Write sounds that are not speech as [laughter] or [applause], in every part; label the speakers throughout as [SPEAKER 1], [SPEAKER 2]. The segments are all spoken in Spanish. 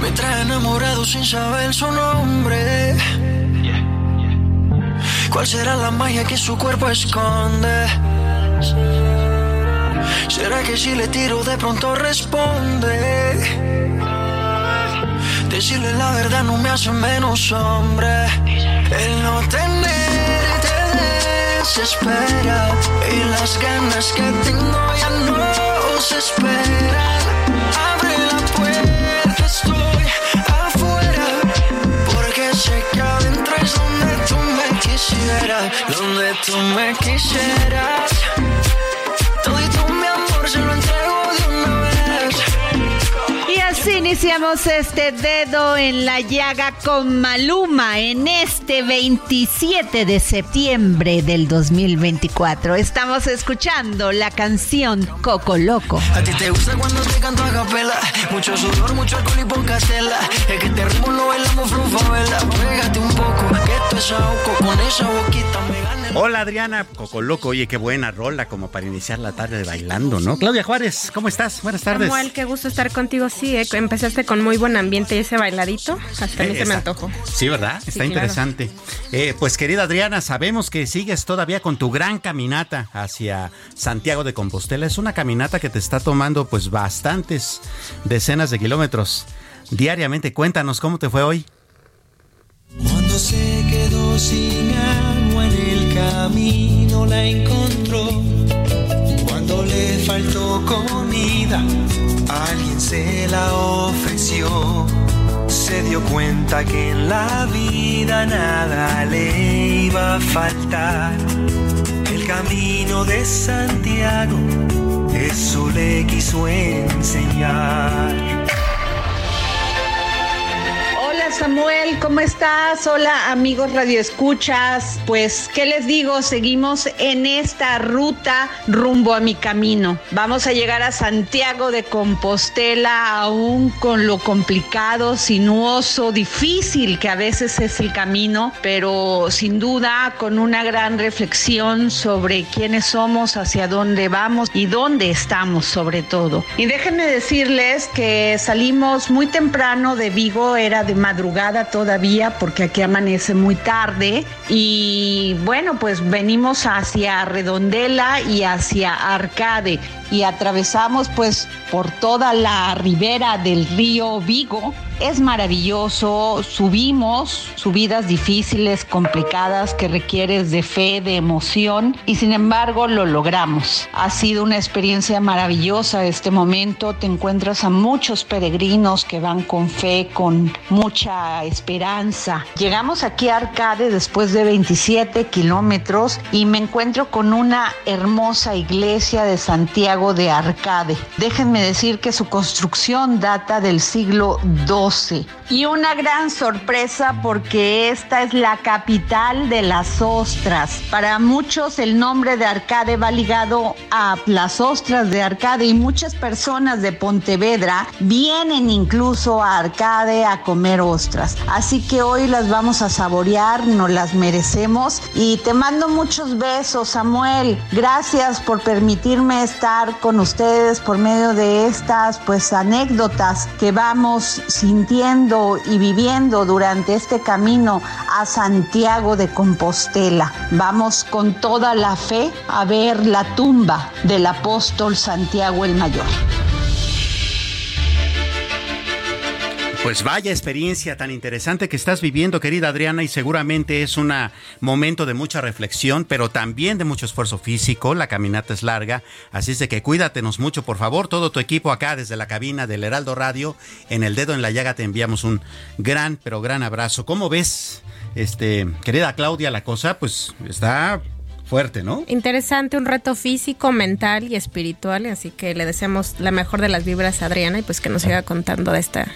[SPEAKER 1] Me trae enamorado sin saber su nombre. ¿Cuál será la magia que su cuerpo esconde? ¿Será que si le tiro de pronto responde? Decirle la verdad no me hace menos hombre. El no tener te desespera. Y las ganas que tengo ya no se esperan. Donde tú me quisieras. Todo mi amor se lo entrego de una vez.
[SPEAKER 2] Y así iniciamos este dedo en la llaga con Maluma en este 27 de septiembre del 2024. Estamos escuchando la canción Coco Loco.
[SPEAKER 1] A ti te gusta cuando te canto a capela. Mucho sudor, mucho alcohol y poca tela. Es que te ritmo lo bailamos frufa, Pégate un poco,
[SPEAKER 3] Hola Adriana, Coco Loco, oye, qué buena rola como para iniciar la tarde bailando, ¿no? Claudia Juárez, ¿cómo estás? Buenas tardes.
[SPEAKER 4] Samuel, qué gusto estar contigo. Sí, eh, empezaste con muy buen ambiente y ese bailadito. Hasta a mí
[SPEAKER 3] Eh,
[SPEAKER 4] se me antojó.
[SPEAKER 3] Sí, ¿verdad? Está
[SPEAKER 4] claro.
[SPEAKER 3] interesante. Eh, pues querida Adriana, sabemos que sigues todavía con tu gran caminata hacia Santiago de Compostela. Es una caminata que te está tomando pues bastantes decenas de kilómetros diariamente. Cuéntanos cómo te fue hoy.
[SPEAKER 1] Cuando se sin agua en el camino la encontró. Cuando le faltó comida, alguien se la ofreció. Se dio cuenta que en la vida nada le iba a faltar. El camino de Santiago, eso le quiso enseñar.
[SPEAKER 2] Samuel, ¿cómo estás? Hola amigos radioescuchas. Pues, ¿qué les digo? Seguimos en esta ruta rumbo a mi camino. Vamos a llegar a Santiago de Compostela, aún con lo complicado, sinuoso, difícil que a veces es el camino, pero sin duda con una gran reflexión sobre quiénes somos, hacia dónde vamos y dónde estamos sobre todo. Y déjenme decirles que salimos muy temprano de Vigo, era de madrugada todavía porque aquí amanece muy tarde. Y bueno, pues venimos hacia Redondela y hacia Arcade y atravesamos pues por toda la ribera del río Vigo. Es maravilloso, subimos, subidas difíciles, complicadas, que requieres de fe, de emoción, y sin embargo lo logramos. Ha sido una experiencia maravillosa este momento, te encuentras a muchos peregrinos que van con fe, con mucha esperanza. Llegamos aquí a Arcade después de 27 kilómetros y me encuentro con una hermosa iglesia de Santiago de Arcade. Déjenme decir que su construcción data del siglo XII 12. Y una gran sorpresa porque esta es la capital de las ostras. Para muchos el nombre de Arcade va ligado a las ostras de Arcade y muchas personas de Pontevedra vienen incluso a Arcade a comer ostras. Así que hoy las vamos a saborear, nos las merecemos y te mando muchos besos, Samuel. Gracias por permitirme estar con ustedes por medio de estas pues anécdotas que vamos sintiendo y viviendo durante este camino a Santiago de Compostela. Vamos con toda la fe a ver la tumba del apóstol Santiago el Mayor.
[SPEAKER 3] Pues vaya experiencia tan interesante que estás viviendo, querida Adriana, y seguramente es un momento de mucha reflexión, pero también de mucho esfuerzo físico. La caminata es larga, así es de que cuídatenos mucho, por favor. Todo tu equipo acá desde la cabina del Heraldo Radio, en el dedo en la llaga, te enviamos un gran, pero gran abrazo. ¿Cómo ves, este, querida Claudia, la cosa? Pues está fuerte, ¿no?
[SPEAKER 4] Interesante, un reto físico, mental y espiritual, así que le deseamos la mejor de las vibras a Adriana y pues que nos siga contando de esta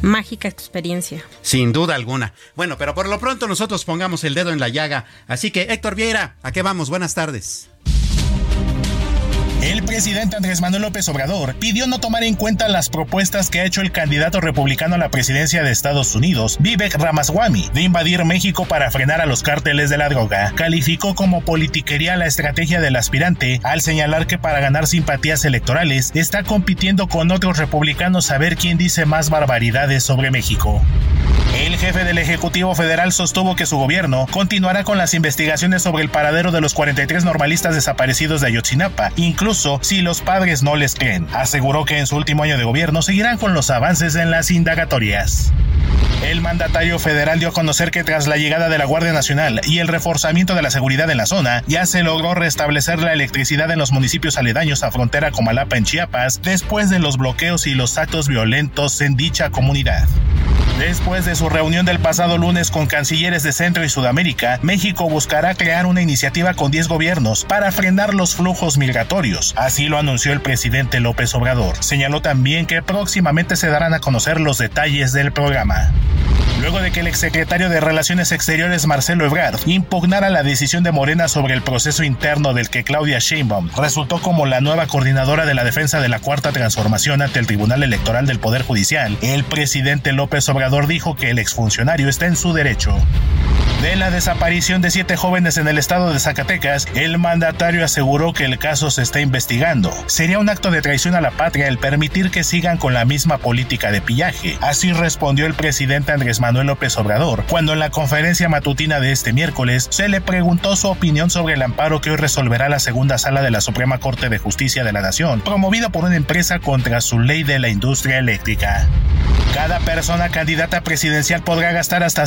[SPEAKER 4] mágica experiencia.
[SPEAKER 3] Sin duda alguna. Bueno, pero por lo pronto nosotros pongamos el dedo en la llaga, así que Héctor Vieira, ¿a qué vamos? Buenas tardes.
[SPEAKER 5] El presidente Andrés Manuel López Obrador pidió no tomar en cuenta las propuestas que ha hecho el candidato republicano a la presidencia de Estados Unidos, Vivek Ramaswamy, de invadir México para frenar a los cárteles de la droga. Calificó como politiquería la estrategia del aspirante al señalar que para ganar simpatías electorales está compitiendo con otros republicanos a ver quién dice más barbaridades sobre México. El jefe del Ejecutivo Federal sostuvo que su gobierno continuará con las investigaciones sobre el paradero de los 43 normalistas desaparecidos de Ayotzinapa, incluso si los padres no les creen. Aseguró que en su último año de gobierno seguirán con los avances en las indagatorias. El mandatario federal dio a conocer que tras la llegada de la Guardia Nacional y el reforzamiento de la seguridad en la zona, ya se logró restablecer la electricidad en los municipios aledaños a frontera Comalapa en Chiapas después de los bloqueos y los actos violentos en dicha comunidad. Después de su reunión del pasado lunes con cancilleres de Centro y Sudamérica, México buscará crear una iniciativa con 10 gobiernos para frenar los flujos migratorios. Así lo anunció el presidente López Obrador. Señaló también que próximamente se darán a conocer los detalles del programa. Luego de que el exsecretario de Relaciones Exteriores Marcelo Ebrard impugnara la decisión de Morena sobre el proceso interno del que Claudia Sheinbaum resultó como la nueva coordinadora de la defensa de la Cuarta Transformación ante el Tribunal Electoral del Poder Judicial, el presidente López Obrador dijo que el exfuncionario está en su derecho. De la desaparición de siete jóvenes en el estado de Zacatecas, el mandatario aseguró que el caso se está investigando. Sería un acto de traición a la patria el permitir que sigan con la misma política de pillaje. Así respondió el presidente Andrés Manuel López Obrador, cuando en la conferencia matutina de este miércoles se le preguntó su opinión sobre el amparo que hoy resolverá la segunda sala de la Suprema Corte de Justicia de la Nación, promovida por una empresa contra su ley de la industria eléctrica. Cada persona candidata presidencial podrá gastar hasta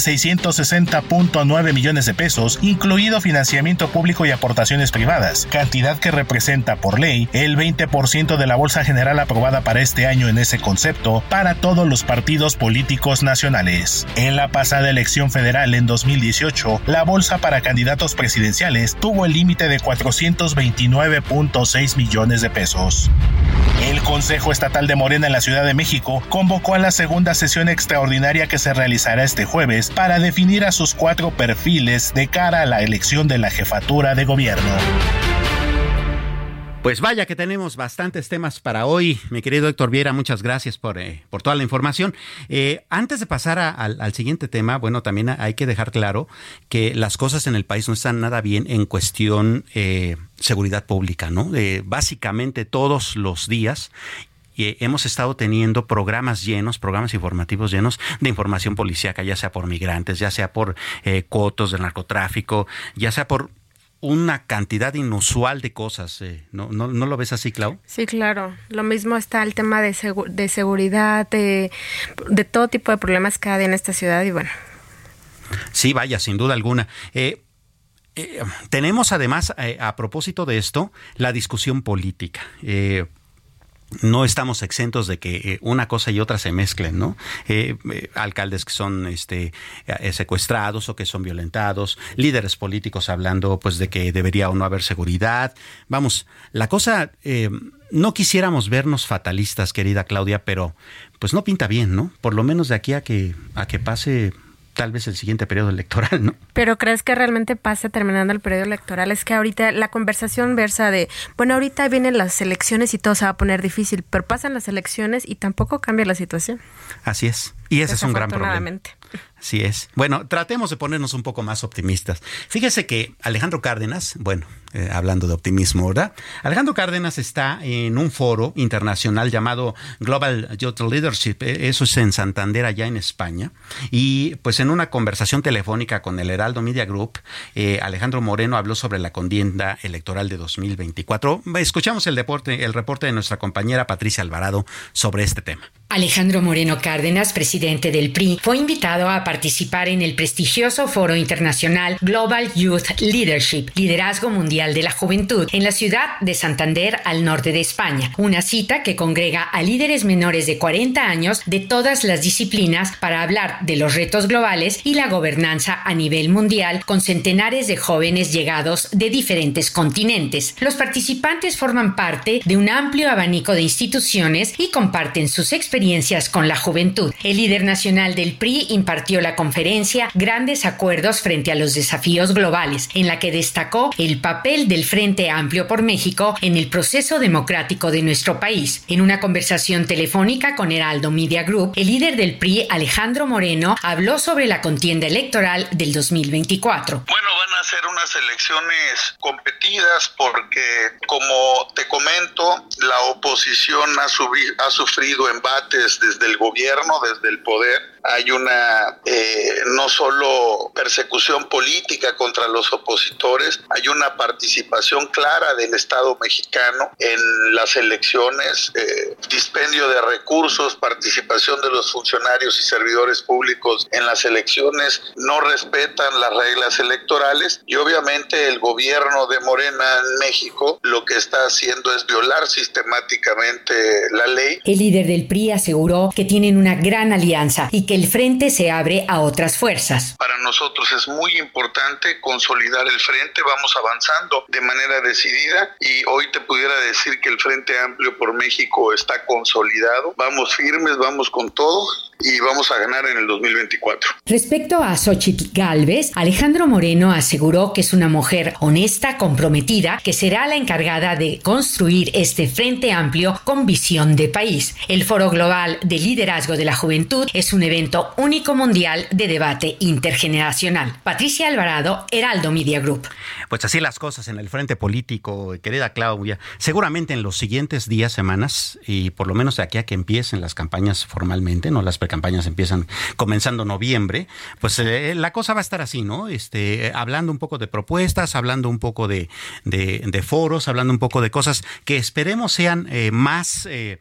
[SPEAKER 5] 660.9 millones de pesos, incluido financiamiento público y aportaciones privadas, cantidad que representa por ley el 20% de la bolsa general aprobada para este año en ese concepto para todos los partidos políticos nacionales. En la pasada elección federal en 2018, la bolsa para candidatos presidenciales tuvo el límite de 429.6 millones de pesos. El Consejo Estatal de Morena en la Ciudad de México convocó a la segunda sesión extraordinaria que se realizará este jueves para definir a sus cuatro perfiles de cara a la elección de la jefatura de gobierno.
[SPEAKER 3] Pues vaya que tenemos bastantes temas para hoy, mi querido Héctor Viera, muchas gracias por, eh, por toda la información. Eh, antes de pasar al, al, siguiente tema, bueno, también hay que dejar claro que las cosas en el país no están nada bien en cuestión eh, seguridad pública, ¿no? básicamente todos los días y hemos estado teniendo programas llenos, programas informativos llenos de información policíaca, ya sea por migrantes, ya sea por eh, cotos del narcotráfico, ya sea por una cantidad inusual de cosas. Eh. ¿No, no, ¿No lo ves así, Clau?
[SPEAKER 4] Sí, claro. Lo mismo está el tema de, de seguridad, de, de todo tipo de problemas cada día en esta ciudad y bueno.
[SPEAKER 3] Sí, vaya, sin duda alguna. Eh, eh, tenemos además, a propósito de esto, la discusión política. No estamos exentos de que eh, una cosa y otra se mezclen, ¿no? Eh, eh, alcaldes que son este, secuestrados o que son violentados, líderes políticos hablando pues de que debería o no haber seguridad. Vamos, la cosa, no quisiéramos vernos fatalistas, querida Claudia, pero pues no pinta bien, ¿no? Por lo menos de aquí a que, a que pase tal vez el siguiente periodo electoral, ¿no?
[SPEAKER 4] Pero crees que realmente pase terminando el periodo electoral? Es que ahorita la conversación versa de, bueno, ahorita vienen las elecciones y todo se va a poner difícil, pero pasan las elecciones y tampoco cambia la situación.
[SPEAKER 3] Así es. Y ese es un gran problema. Así es. Bueno, tratemos de ponernos un poco más optimistas. Fíjese que Alejandro Cárdenas, bueno, eh, hablando de optimismo, ¿verdad? Alejandro Cárdenas está en un foro internacional llamado Global Youth Leadership, eh, eso es en Santander, allá en España, y pues en una conversación telefónica con el Heraldo Media Group, eh, Alejandro Moreno habló sobre la contienda electoral de 2024. Escuchamos el, deporte, el reporte de nuestra compañera Patricia Alvarado sobre este tema.
[SPEAKER 6] Alejandro Moreno Cárdenas, presidente del PRI, fue invitado a participar en el prestigioso foro internacional Global Youth Leadership, Liderazgo Mundial de la Juventud, en la ciudad de Santander, al norte de España. Una cita que congrega a líderes menores de 40 años de todas las disciplinas para hablar de los retos globales y la gobernanza a nivel mundial con centenares de jóvenes llegados de diferentes continentes. Los participantes forman parte de un amplio abanico de instituciones y comparten sus experiencias con la juventud. El líder nacional del PRI impartió la conferencia Grandes Acuerdos frente a los desafíos globales, en la que destacó el papel del Frente Amplio por México en el proceso democrático de nuestro país. En una conversación telefónica con Heraldo Media Group, el líder del PRI, Alejandro Moreno, habló sobre la contienda electoral del 2024.
[SPEAKER 7] Bueno, van a ser unas elecciones competidas porque, como te comento, la oposición ha, ha sufrido embates desde el gobierno, desde el poder, hay una eh, no solo persecución política contra los opositores, hay una participación clara del Estado mexicano en las elecciones, eh, dispendio de recursos, participación de los funcionarios y servidores públicos en las elecciones, no respetan las reglas electorales y obviamente el gobierno de Morena en México lo que está haciendo es violar sistemáticamente la ley.
[SPEAKER 6] El líder del PRI aseguró que tienen una gran alianza y que el frente se abre a otras fuerzas.
[SPEAKER 7] Para nosotros es muy importante consolidar el frente, vamos avanzando de manera decidida y hoy te pudiera decir que el Frente Amplio por México está consolidado, vamos firmes, vamos con todo y vamos a ganar en el 2024.
[SPEAKER 6] Respecto a Xochitl Galvez, Alejandro Moreno aseguró que es una mujer honesta, comprometida, que será la encargada de construir este frente amplio con visión de país. El Foro Global de Liderazgo de la Juventud es un evento único mundial de debate intergeneracional. Patricia Alvarado, Heraldo Media Group.
[SPEAKER 3] Pues así las cosas en el frente político, querida Claudia. Seguramente en los siguientes días, semanas, y por lo menos de aquí a que empiecen las campañas formalmente, no las campañas empiezan comenzando noviembre, pues eh, la cosa va a estar así, ¿no? Este, hablando un poco de propuestas, hablando un poco de, de, foros, hablando un poco de cosas que esperemos sean eh, más eh,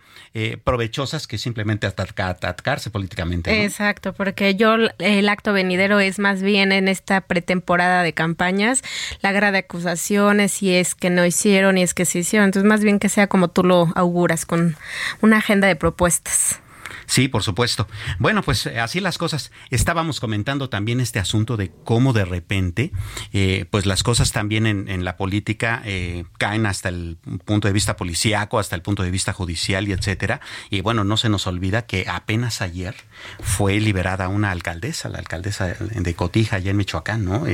[SPEAKER 3] provechosas que simplemente atacarse políticamente.
[SPEAKER 4] Exacto, porque yo el acto venidero es más bien en esta pretemporada de campañas, la de acusaciones, y es que no hicieron y es que se hicieron. Entonces, más bien que sea como tú lo auguras, con una agenda de propuestas.
[SPEAKER 3] Sí, por supuesto. Bueno, pues eh, así las cosas. Estábamos comentando también este asunto de cómo de repente, eh, pues las cosas también en, la política eh, caen hasta el punto de vista policíaco, hasta el punto de vista judicial y etcétera. Y bueno, no se nos olvida que apenas ayer fue liberada una alcaldesa, la alcaldesa de Cotija, allá en Michoacán, ¿no?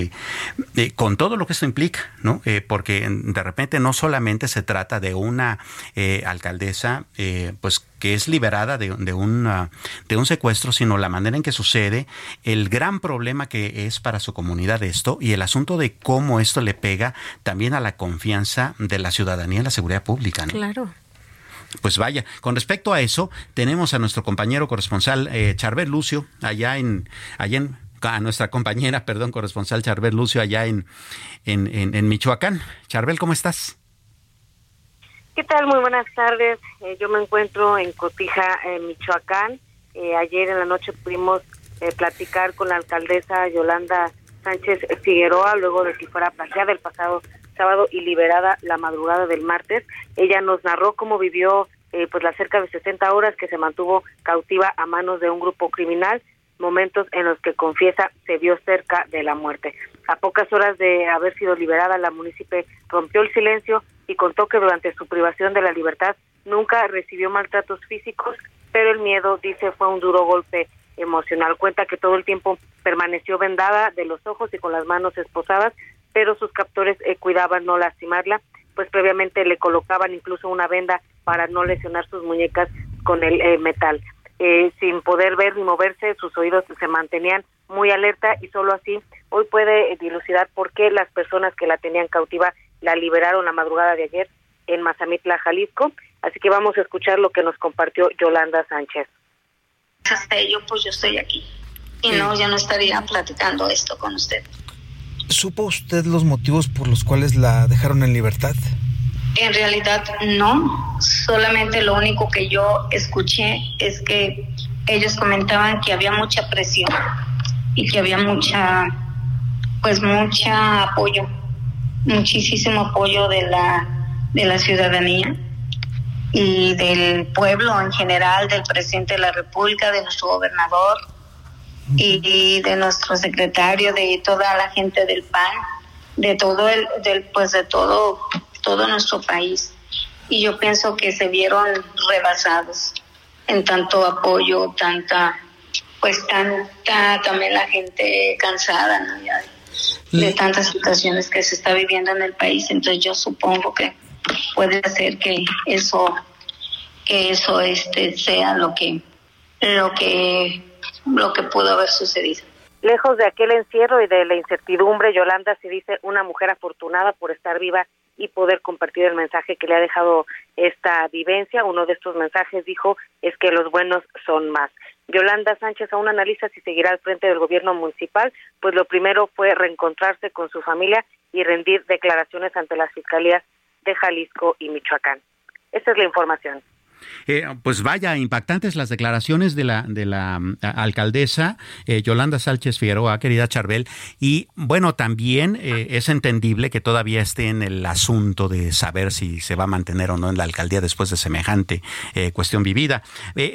[SPEAKER 3] con todo lo que esto implica, ¿no? porque de repente no solamente se trata de una alcaldesa, pues que es liberada de, un, de un secuestro, sino la manera en que sucede, el gran problema que es para su comunidad esto y el asunto de cómo esto le pega también a la confianza de la ciudadanía en la seguridad pública.
[SPEAKER 4] Claro.
[SPEAKER 3] Pues vaya, con respecto a eso, tenemos a nuestro compañero corresponsal eh, Charbel Lucio, allá en, allá en a nuestra compañera, perdón, corresponsal Charbel Lucio allá en, en, en, en Michoacán. Charbel, ¿cómo estás?
[SPEAKER 8] ¿Qué tal? Muy buenas tardes. Eh, yo me encuentro en Cotija, en Michoacán. Eh, ayer en la noche pudimos eh, platicar con la alcaldesa Yolanda Sánchez Figueroa, luego de que fuera plagiada el pasado sábado y liberada la madrugada del martes. Ella nos narró cómo vivió eh, pues las cerca de 60 horas que se mantuvo cautiva a manos de un grupo criminal, momentos en los que confiesa se vio cerca de la muerte. A pocas horas de haber sido liberada, la municipio rompió el silencio y contó que durante su privación de la libertad nunca recibió maltratos físicos, pero el miedo, dice, fue un duro golpe emocional. Cuenta que todo el tiempo permaneció vendada de los ojos y con las manos esposadas, pero sus captores eh, cuidaban no lastimarla, pues previamente le colocaban incluso una venda para no lesionar sus muñecas con el eh, metal. Eh, sin poder ver ni moverse, sus oídos se mantenían muy alerta y solo así hoy puede dilucidar por qué las personas que la tenían cautiva la liberaron la madrugada de ayer en Mazamitla, Jalisco. Así que vamos a escuchar lo que nos compartió Yolanda Sánchez.
[SPEAKER 9] Hasta ello, pues yo estoy aquí. Y no, ya no estaría platicando esto con usted.
[SPEAKER 10] ¿Supo usted los motivos por los cuales la dejaron en libertad?
[SPEAKER 9] En realidad no, solamente lo único que yo escuché es que ellos comentaban que había mucha presión y que había mucha, pues mucha apoyo, muchísimo apoyo de la, de la ciudadanía y del pueblo en general, del presidente de la República, de nuestro gobernador y de nuestro secretario, de toda la gente del PAN, de todo el, del, pues de todo todo nuestro país. Y yo pienso que se vieron rebasados en tanto apoyo, tanta, pues tanta, también la gente cansada, ¿no? Ya de, tantas situaciones que se está viviendo en el país. Entonces yo supongo que puede ser que eso, que eso este sea lo que, lo que, lo que pudo haber sucedido.
[SPEAKER 8] Lejos de aquel encierro y de la incertidumbre, Yolanda se dice una mujer afortunada por estar viva y poder compartir el mensaje que le ha dejado esta vivencia. Uno de estos mensajes dijo es que los buenos son más. Yolanda Sánchez aún analiza si seguirá al frente del gobierno municipal, pues lo primero fue reencontrarse con su familia y rendir declaraciones ante las fiscalías de Jalisco y Michoacán. Esta es la información.
[SPEAKER 3] Eh, pues vaya, impactantes las declaraciones de la, de la mm, alcaldesa eh, Yolanda Sánchez Figueroa, querida Charbel. Y bueno, también eh, es entendible que todavía esté en el asunto de saber si se va a mantener o no en la alcaldía después de semejante cuestión vivida.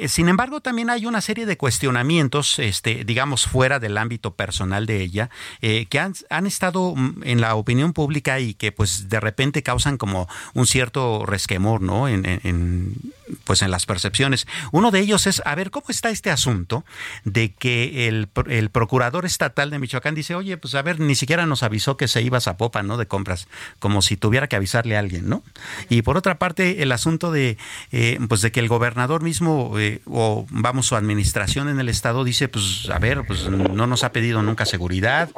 [SPEAKER 3] sin embargo, también hay una serie de cuestionamientos, este, digamos, fuera del ámbito personal de ella, que han, estado mm, en la opinión pública y que pues de repente causan como un cierto resquemor, ¿no? en pues en las percepciones. Uno de ellos es, a ver, ¿cómo está este asunto de que el, el, procurador estatal de Michoacán dice, oye, pues a ver, ni siquiera nos avisó que se iba a Zapopan, ¿no? De compras, como si tuviera que avisarle a alguien, ¿no? Y por otra parte, el asunto de, eh, pues de que el gobernador mismo, eh, o vamos, su administración en el estado dice, pues a ver, pues no nos ha pedido nunca seguridad.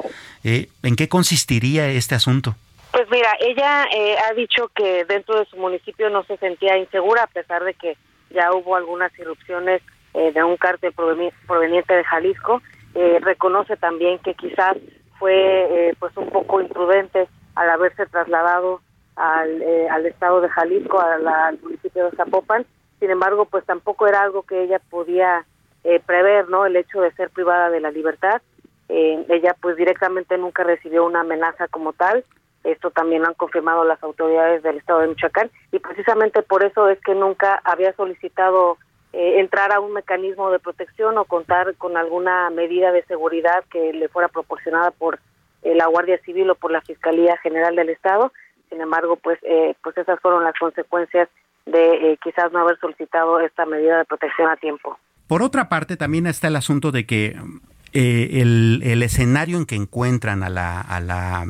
[SPEAKER 3] Eh, ¿En qué consistiría este asunto?
[SPEAKER 8] Pues mira, ella eh, ha dicho que dentro de su municipio no se sentía insegura a pesar de que ya hubo algunas irrupciones eh, de un cártel proveniente de Jalisco. Eh, reconoce también que quizás fue pues un poco imprudente al haberse trasladado al, al estado de Jalisco, al municipio de Zapopan. Sin embargo, pues tampoco era algo que ella podía prever, ¿no? El hecho de ser privada de la libertad. ella pues directamente nunca recibió una amenaza como tal esto también lo han confirmado las autoridades del estado de Michoacán y precisamente por eso es que nunca había solicitado eh, entrar a un mecanismo de protección o contar con alguna medida de seguridad que le fuera proporcionada por eh, la Guardia Civil o por la Fiscalía General del Estado. Sin embargo, pues, eh, pues esas fueron las consecuencias de quizás no haber solicitado esta medida de protección a tiempo.
[SPEAKER 3] Por otra parte, también está el asunto de que el, el, escenario en que encuentran a la, a la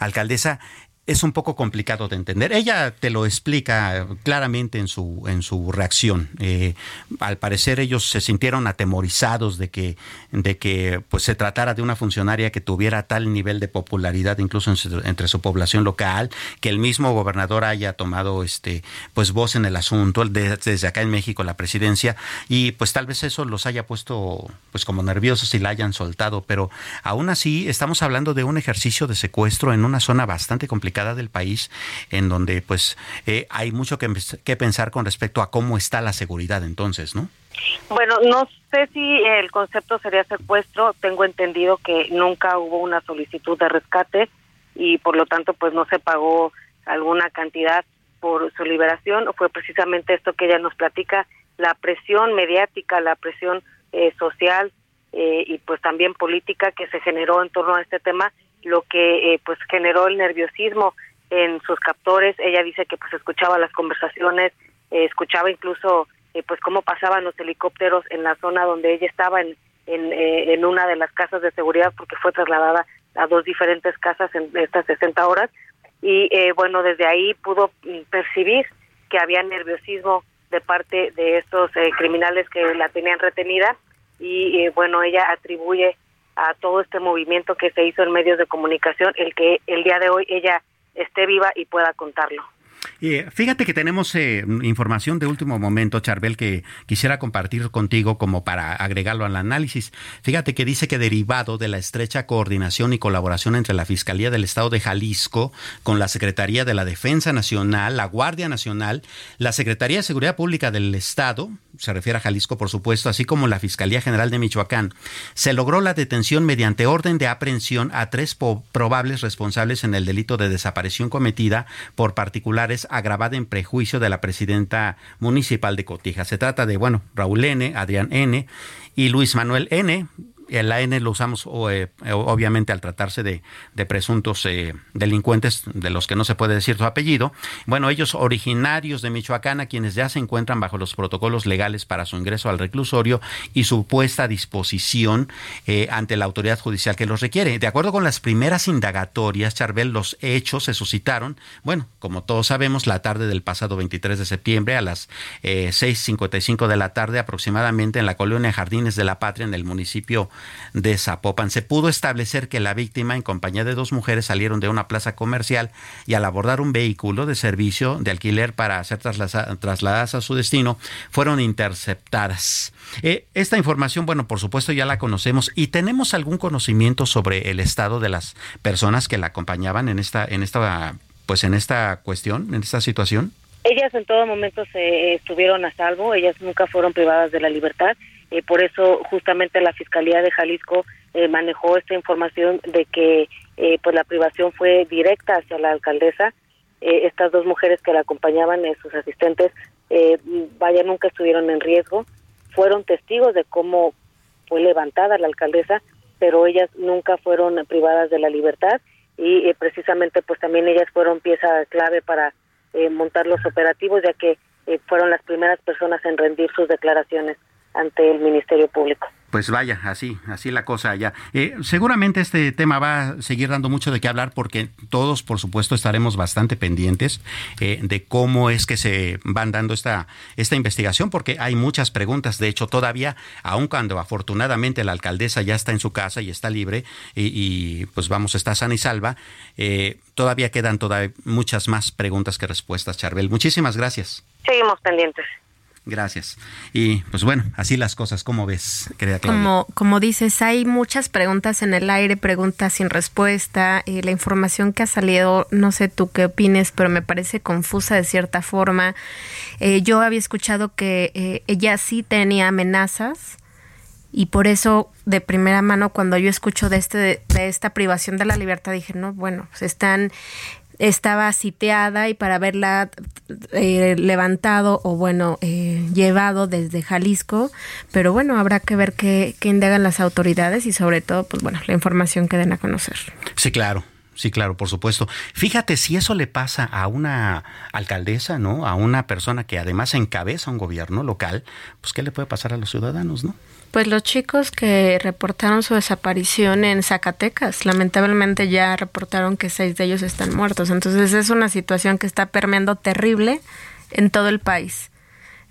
[SPEAKER 3] alcaldesa es un poco complicado de entender. Ella te lo explica claramente en su, en su reacción. Eh, al parecer ellos se sintieron atemorizados de que, de que pues, se tratara de una funcionaria que tuviera tal nivel de popularidad incluso entre su población local, que el mismo gobernador haya tomado este, pues, voz en el asunto desde acá en México, la presidencia, y pues tal vez eso los haya puesto pues como nerviosos y la hayan soltado, pero aún así estamos hablando de un ejercicio de secuestro en una zona bastante complicada del país, en donde pues eh, hay mucho que, pensar con respecto a cómo está la seguridad entonces, ¿no?
[SPEAKER 8] Bueno, no sé si el concepto sería secuestro. Tengo entendido que nunca hubo una solicitud de rescate y por lo tanto pues no se pagó alguna cantidad por su liberación fue precisamente esto que ella nos platica, la presión mediática, la presión eh, social eh, y pues también política que se generó en torno a este tema, lo que eh, pues generó el nerviosismo en sus captores. Ella dice que pues escuchaba las conversaciones, escuchaba incluso pues cómo pasaban los helicópteros en la zona donde ella estaba en, en, en una de las casas de seguridad porque fue trasladada a dos diferentes casas en estas 60 horas y bueno desde ahí pudo mm, percibir que había nerviosismo de parte de estos eh, criminales que la tenían retenida y eh, bueno, ella atribuye a todo este movimiento que se hizo en medios de comunicación el que el día de hoy ella esté viva y pueda contarlo
[SPEAKER 3] fíjate que tenemos eh, información de último momento, Charbel, que quisiera compartir contigo como para agregarlo al análisis. Fíjate que dice que derivado de la estrecha coordinación y colaboración entre la Fiscalía del Estado de Jalisco con la Secretaría de la Defensa Nacional, la Guardia Nacional, la Secretaría de Seguridad Pública del Estado, se refiere a Jalisco por supuesto, así como la Fiscalía General de Michoacán, se logró la detención mediante orden de aprehensión a tres probables responsables en el delito de desaparición cometida por particulares agravada en prejuicio de la presidenta municipal de Cotija. Se trata de, bueno, Raúl N., Adrián N. y Luis Manuel N., el AN lo usamos eh, obviamente al tratarse de, presuntos eh, delincuentes de los que no se puede decir su apellido. Bueno, ellos originarios de Michoacán, a quienes ya se encuentran bajo los protocolos legales para su ingreso al reclusorio y su puesta a disposición eh, ante la autoridad judicial que los requiere. De acuerdo con las primeras indagatorias, Charbel, los hechos se suscitaron, bueno, como todos sabemos, la tarde del pasado 23 de septiembre a las 6.55 de la tarde aproximadamente en la colonia Jardines de la Patria en el municipio de Zapopan. Se pudo establecer que la víctima, en compañía de dos mujeres, salieron de una plaza comercial y al abordar un vehículo de servicio de alquiler para ser trasladadas a su destino, fueron interceptadas. Eh, esta información, bueno, por supuesto ya la conocemos y tenemos algún conocimiento sobre el estado de las personas que la acompañaban en esta, en esta, pues en esta cuestión, en esta situación.
[SPEAKER 8] Ellas en todo momento se estuvieron a salvo, ellas nunca fueron privadas de la libertad eh, por eso justamente la Fiscalía de Jalisco eh, manejó esta información de que eh, pues la privación fue directa hacia la alcaldesa. estas dos mujeres que la acompañaban, sus asistentes, vaya, nunca estuvieron en riesgo. Fueron testigos de cómo fue levantada la alcaldesa, pero ellas nunca fueron privadas de la libertad y precisamente pues también ellas fueron pieza clave para montar los operativos ya que fueron las primeras personas en rendir sus declaraciones ante el Ministerio Público.
[SPEAKER 3] Pues vaya, así, así la cosa allá. Eh, seguramente este tema va a seguir dando mucho de qué hablar porque todos, por supuesto, estaremos bastante pendientes eh, de cómo es que se van dando esta, esta investigación porque hay muchas preguntas. De hecho, todavía, aun cuando afortunadamente la alcaldesa ya está en su casa y está libre y, pues vamos, está sana y salva, eh, todavía quedan todavía muchas más preguntas que respuestas, Charbel. Muchísimas gracias.
[SPEAKER 8] Seguimos pendientes.
[SPEAKER 3] Gracias. Y pues bueno, así las cosas, ¿cómo ves, querida
[SPEAKER 4] Como, como dices, hay muchas preguntas en el aire, preguntas sin respuesta. y la información que ha salido, no sé tú qué opines, pero me parece confusa de cierta forma. Eh, yo había escuchado que eh, ella sí tenía amenazas y por eso de primera mano cuando yo escucho de este de esta privación de la libertad dije no bueno se están estaba sitiada y para haberla eh, levantado o bueno eh, llevado desde Jalisco pero bueno habrá que ver qué, qué indagan las autoridades y sobre todo pues bueno la información que den a conocer
[SPEAKER 3] sí claro Sí, claro, por supuesto. Fíjate si eso le pasa a una alcaldesa, ¿no? A una persona que además encabeza un gobierno local, pues ¿qué le puede pasar a los ciudadanos, no?
[SPEAKER 4] Pues los chicos que reportaron su desaparición en Zacatecas, lamentablemente ya reportaron que seis de ellos están muertos. Entonces es una situación que está permeando terrible en todo el país.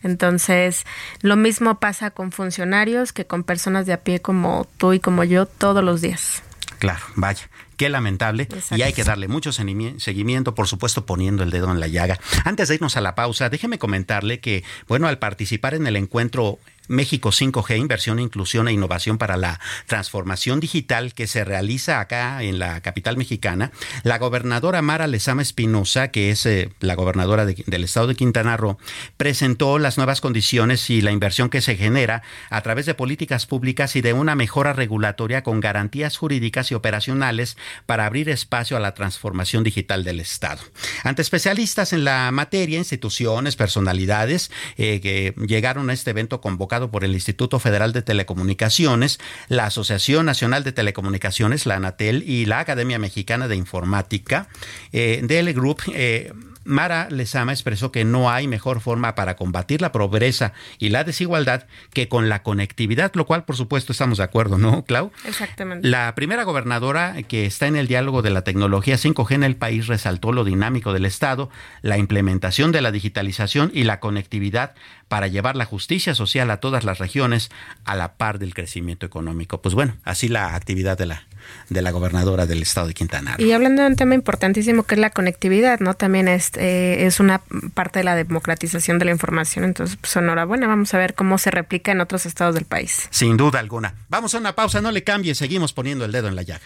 [SPEAKER 4] Entonces, lo mismo pasa con funcionarios que con personas de a pie como tú y como yo todos los días.
[SPEAKER 3] Claro, vaya. Qué lamentable. Y hay que darle mucho seguimiento, por supuesto, poniendo el dedo en la llaga. Antes de irnos a la pausa, déjeme comentarle que, bueno, al participar en el encuentro México 5G, inversión, inclusión e innovación para la transformación digital que se realiza acá en la capital mexicana, la gobernadora Mara Lezama Espinosa, que es eh, la gobernadora del estado de Quintana Roo, presentó las nuevas condiciones y la inversión que se genera a través de políticas públicas y de una mejora regulatoria con garantías jurídicas y operacionales para abrir espacio a la transformación digital del Estado. Ante especialistas en la materia, instituciones, personalidades eh, que llegaron a este evento convocado por el Instituto Federal de Telecomunicaciones, la Asociación Nacional de Telecomunicaciones, la ANATEL y la Academia Mexicana de Informática, eh, del Group, eh, Mara Lezama expresó que no hay mejor forma para combatir la pobreza y la desigualdad que con la conectividad, lo cual por supuesto estamos de acuerdo, ¿no, Clau?
[SPEAKER 4] Exactamente.
[SPEAKER 3] La primera gobernadora que está en el diálogo de la tecnología 5G en el país resaltó lo dinámico del Estado, la implementación de la digitalización y la conectividad para llevar la justicia social a todas las regiones a la par del crecimiento económico. Pues bueno, así la actividad de la de la gobernadora del estado de Quintana Roo.
[SPEAKER 4] Y hablando de un tema importantísimo que es la conectividad, ¿no? También es, eh, es una parte de la democratización de la información. Entonces, pues enhorabuena, vamos a ver cómo se replica en otros estados del país.
[SPEAKER 3] Sin duda alguna. Vamos a una pausa, no le cambie, seguimos poniendo el dedo en la llaga.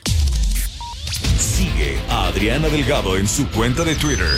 [SPEAKER 11] Sigue a Adriana Delgado en su cuenta de Twitter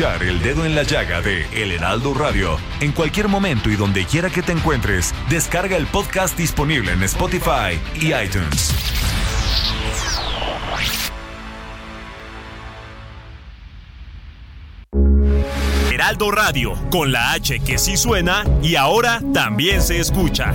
[SPEAKER 11] El dedo en la llaga de El Heraldo Radio en cualquier momento y donde quiera que te encuentres. Descarga el podcast disponible en Spotify y iTunes.
[SPEAKER 12] Heraldo Radio, con la H que sí suena y ahora también se escucha.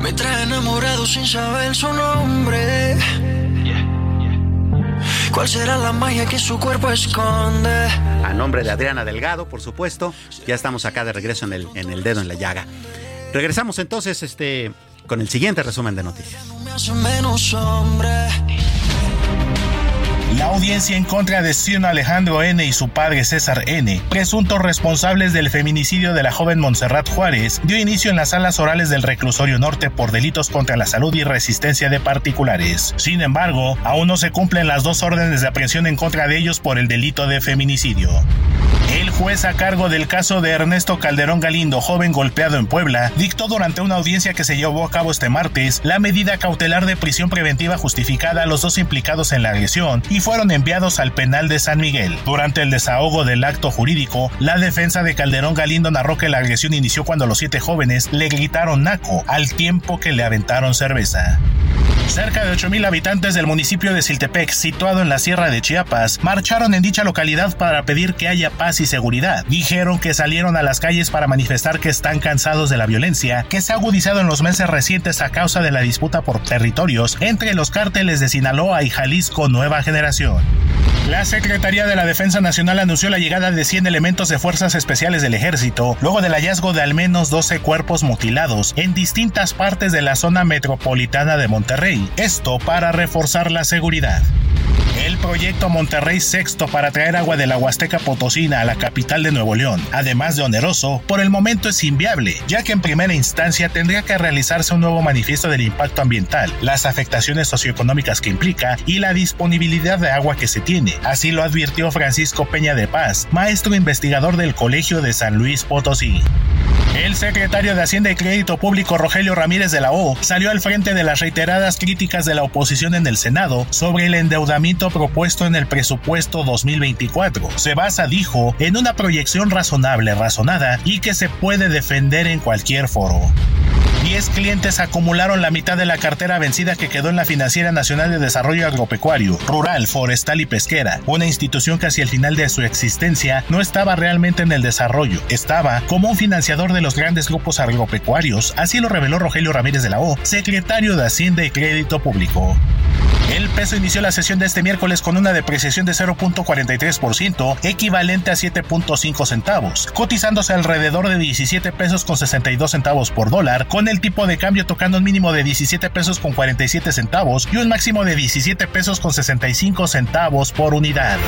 [SPEAKER 1] Me trae enamorado sin saber su nombre. ¿Cuál será la magia que su cuerpo esconde?
[SPEAKER 3] A nombre de Adriana Delgado, por supuesto, ya estamos acá de regreso en el, en el dedo en la llaga. Regresamos entonces este, con el siguiente resumen de noticias.
[SPEAKER 1] Me hace menos hombre.
[SPEAKER 5] La audiencia en contra de Sion Alejandro N. y su padre César N., presuntos responsables del feminicidio de la joven Montserrat Juárez, dio inicio en las salas orales del reclusorio norte por delitos contra la salud y resistencia de particulares. Sin embargo, aún no se cumplen las dos órdenes de aprehensión en contra de ellos por el delito de feminicidio. El juez a cargo del caso de Ernesto Calderón Galindo, joven golpeado en Puebla, dictó durante una audiencia que se llevó a cabo este martes la medida cautelar de prisión preventiva justificada a los dos implicados en la agresión y fueron enviados al penal de San Miguel. Durante el desahogo del acto jurídico, la defensa de Calderón Galindo narró que la agresión inició cuando los siete jóvenes le gritaron naco al tiempo que le aventaron cerveza. Cerca de 8.000 habitantes del municipio de Siltepec, situado en la Sierra de Chiapas, marcharon en dicha localidad para pedir que haya paz y seguridad. Dijeron que salieron a las calles para manifestar que están cansados de la violencia que se ha agudizado en los meses recientes a causa de la disputa por territorios entre los cárteles de Sinaloa y Jalisco Nueva Generación. La Secretaría de la Defensa Nacional anunció la llegada de 100 elementos de fuerzas especiales del ejército, luego del hallazgo de al menos 12 cuerpos mutilados en distintas partes de la zona metropolitana de Monterrey, esto para reforzar la seguridad. El proyecto Monterrey Sexto para traer agua de la Huasteca Potosina a la capital de Nuevo León, además de oneroso, por el momento es inviable, ya que en primera instancia tendría que realizarse un nuevo manifiesto del impacto ambiental, las afectaciones socioeconómicas que implica y la disponibilidad de agua que se tiene. Así lo advirtió Francisco Peña de Paz, maestro investigador del Colegio de San Luis Potosí. El secretario de Hacienda y Crédito Público Rogelio Ramírez de la O salió al frente de las reiteradas críticas de la oposición en el Senado sobre el endeudamiento propuesto en el presupuesto 2024. Se basa, dijo, en una proyección razonable, razonada y que se puede defender en cualquier foro. 10 clientes acumularon la mitad de la cartera vencida que quedó en la Financiera Nacional de Desarrollo Agropecuario, Rural, Forestal y Pesquera, una institución que hacia el final de su existencia no estaba realmente en el desarrollo, estaba como un financiador de los grandes grupos agropecuarios, así lo reveló Rogelio Ramírez de la O, secretario de Hacienda y Crédito Público. El peso inició la sesión de este miércoles con una depreciación de 0.43%, equivalente a 7.5 centavos, cotizándose alrededor de 17 pesos con 62 centavos por dólar, con el tipo de cambio tocando un mínimo de 17 pesos con 47 centavos y un máximo de 17 pesos con 65 centavos por unidad.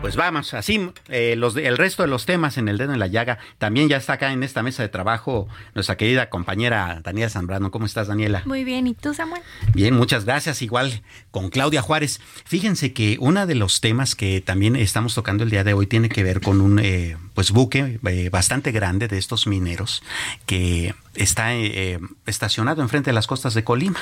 [SPEAKER 3] Pues vamos, así eh, los, el resto de los temas en el dedo en la llaga. También ya está acá en esta mesa de trabajo nuestra querida compañera Daniela Zambrano. ¿Cómo estás, Daniela?
[SPEAKER 13] Muy bien, ¿y tú, Samuel?
[SPEAKER 3] Bien, muchas gracias. Igual con Claudia Juárez. Fíjense que uno de los temas que también estamos tocando el día de hoy tiene que ver con un eh, pues buque eh, bastante grande de estos mineros que está estacionado enfrente de las costas de Colima.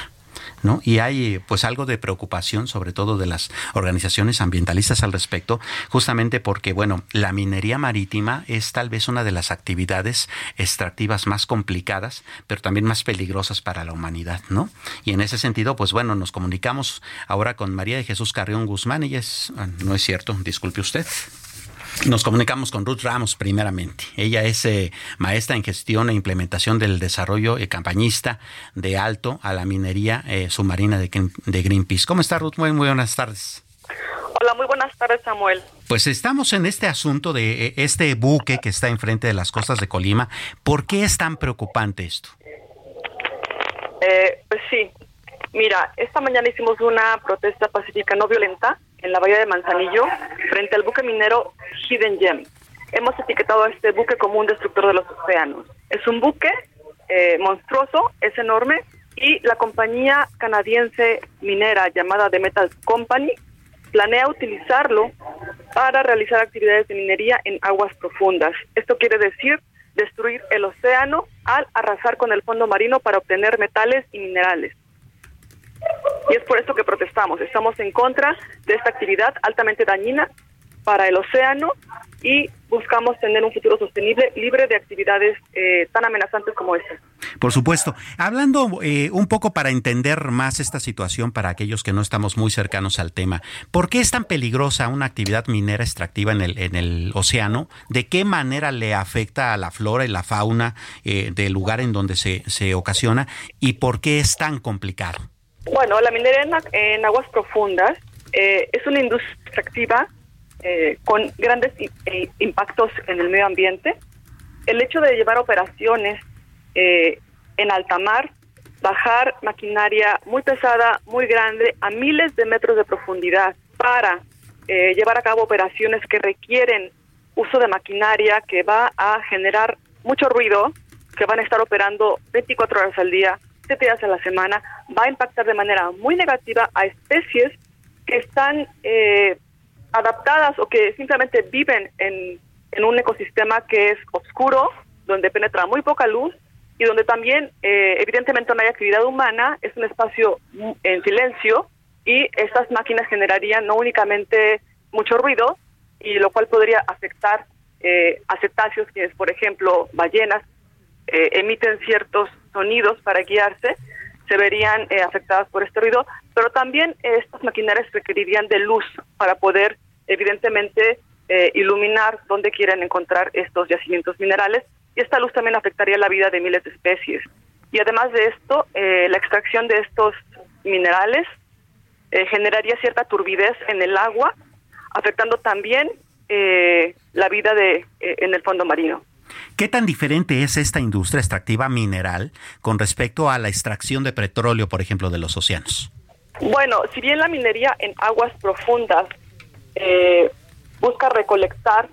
[SPEAKER 3] ¿No? Y hay pues algo de preocupación, sobre todo de las organizaciones ambientalistas al respecto, justamente porque, bueno, la minería marítima es tal vez una de las actividades extractivas más complicadas, pero también más peligrosas para la humanidad, ¿no? Y en ese sentido, pues bueno, nos comunicamos ahora con María de Jesús Carrión Guzmán, ella es, ah, no es cierto, disculpe usted. Nos comunicamos con Ruth Ramos primeramente. Ella es eh, maestra en gestión e implementación del desarrollo eh, campañista de alto a la minería eh, submarina de, de, Greenpeace. ¿Cómo está Ruth? Muy, muy buenas tardes.
[SPEAKER 14] Hola, muy buenas tardes Samuel.
[SPEAKER 3] Pues estamos en este asunto de este buque que está enfrente de las costas de Colima. ¿Por qué es tan preocupante esto?
[SPEAKER 14] pues sí, mira, esta mañana hicimos una protesta pacífica no violenta en la bahía de Manzanillo, frente al buque minero Hidden Gem. Hemos etiquetado a este buque como un destructor de los océanos. Es un buque eh, monstruoso, es enorme, y la compañía canadiense minera llamada The Metal Company planea utilizarlo para realizar actividades de minería en aguas profundas. Esto quiere decir destruir el océano al arrasar con el fondo marino para obtener metales y minerales. Y es por esto que protestamos. Estamos en contra de esta actividad altamente dañina para el océano y buscamos tener un futuro sostenible libre de actividades eh, tan amenazantes como esta.
[SPEAKER 3] Por supuesto. Hablando eh, un poco para entender más esta situación para aquellos que no estamos muy cercanos al tema, ¿por qué es tan peligrosa una actividad minera extractiva en el, en el océano? ¿De qué manera le afecta a la flora y la fauna eh, del lugar en donde se, se ocasiona? ¿Y por qué es tan complicado?
[SPEAKER 14] Bueno, la minería en, aguas profundas eh, es una industria extractiva eh, con grandes eh, impactos en el medio ambiente. El hecho de llevar operaciones en alta mar, bajar maquinaria muy pesada, muy grande, a miles de metros de profundidad para llevar a cabo operaciones que requieren uso de maquinaria que va a generar mucho ruido, que van a estar operando 24 horas al día, siete días a la semana, va a impactar de manera muy negativa a especies que están eh, adaptadas o que simplemente viven en, un ecosistema que es oscuro, donde penetra muy poca luz y donde también eh, evidentemente no hay actividad humana, es un espacio en silencio y estas máquinas generarían no únicamente mucho ruido, y lo cual podría afectar eh, a cetáceos, quienes por ejemplo ballenas emiten ciertos sonidos para guiarse, se verían eh, afectadas por este ruido, pero también eh, estas maquinarias requerirían de luz para poder, evidentemente, eh, iluminar dónde quieren encontrar estos yacimientos minerales, y esta luz también afectaría la vida de miles de especies. Y además de esto, la extracción de estos minerales generaría cierta turbidez en el agua, afectando también la vida de, en el fondo marino.
[SPEAKER 3] ¿Qué tan diferente es esta industria extractiva mineral con respecto a la extracción de petróleo, por ejemplo, de los océanos?
[SPEAKER 14] Bueno, si bien la minería en aguas profundas eh, busca recolectar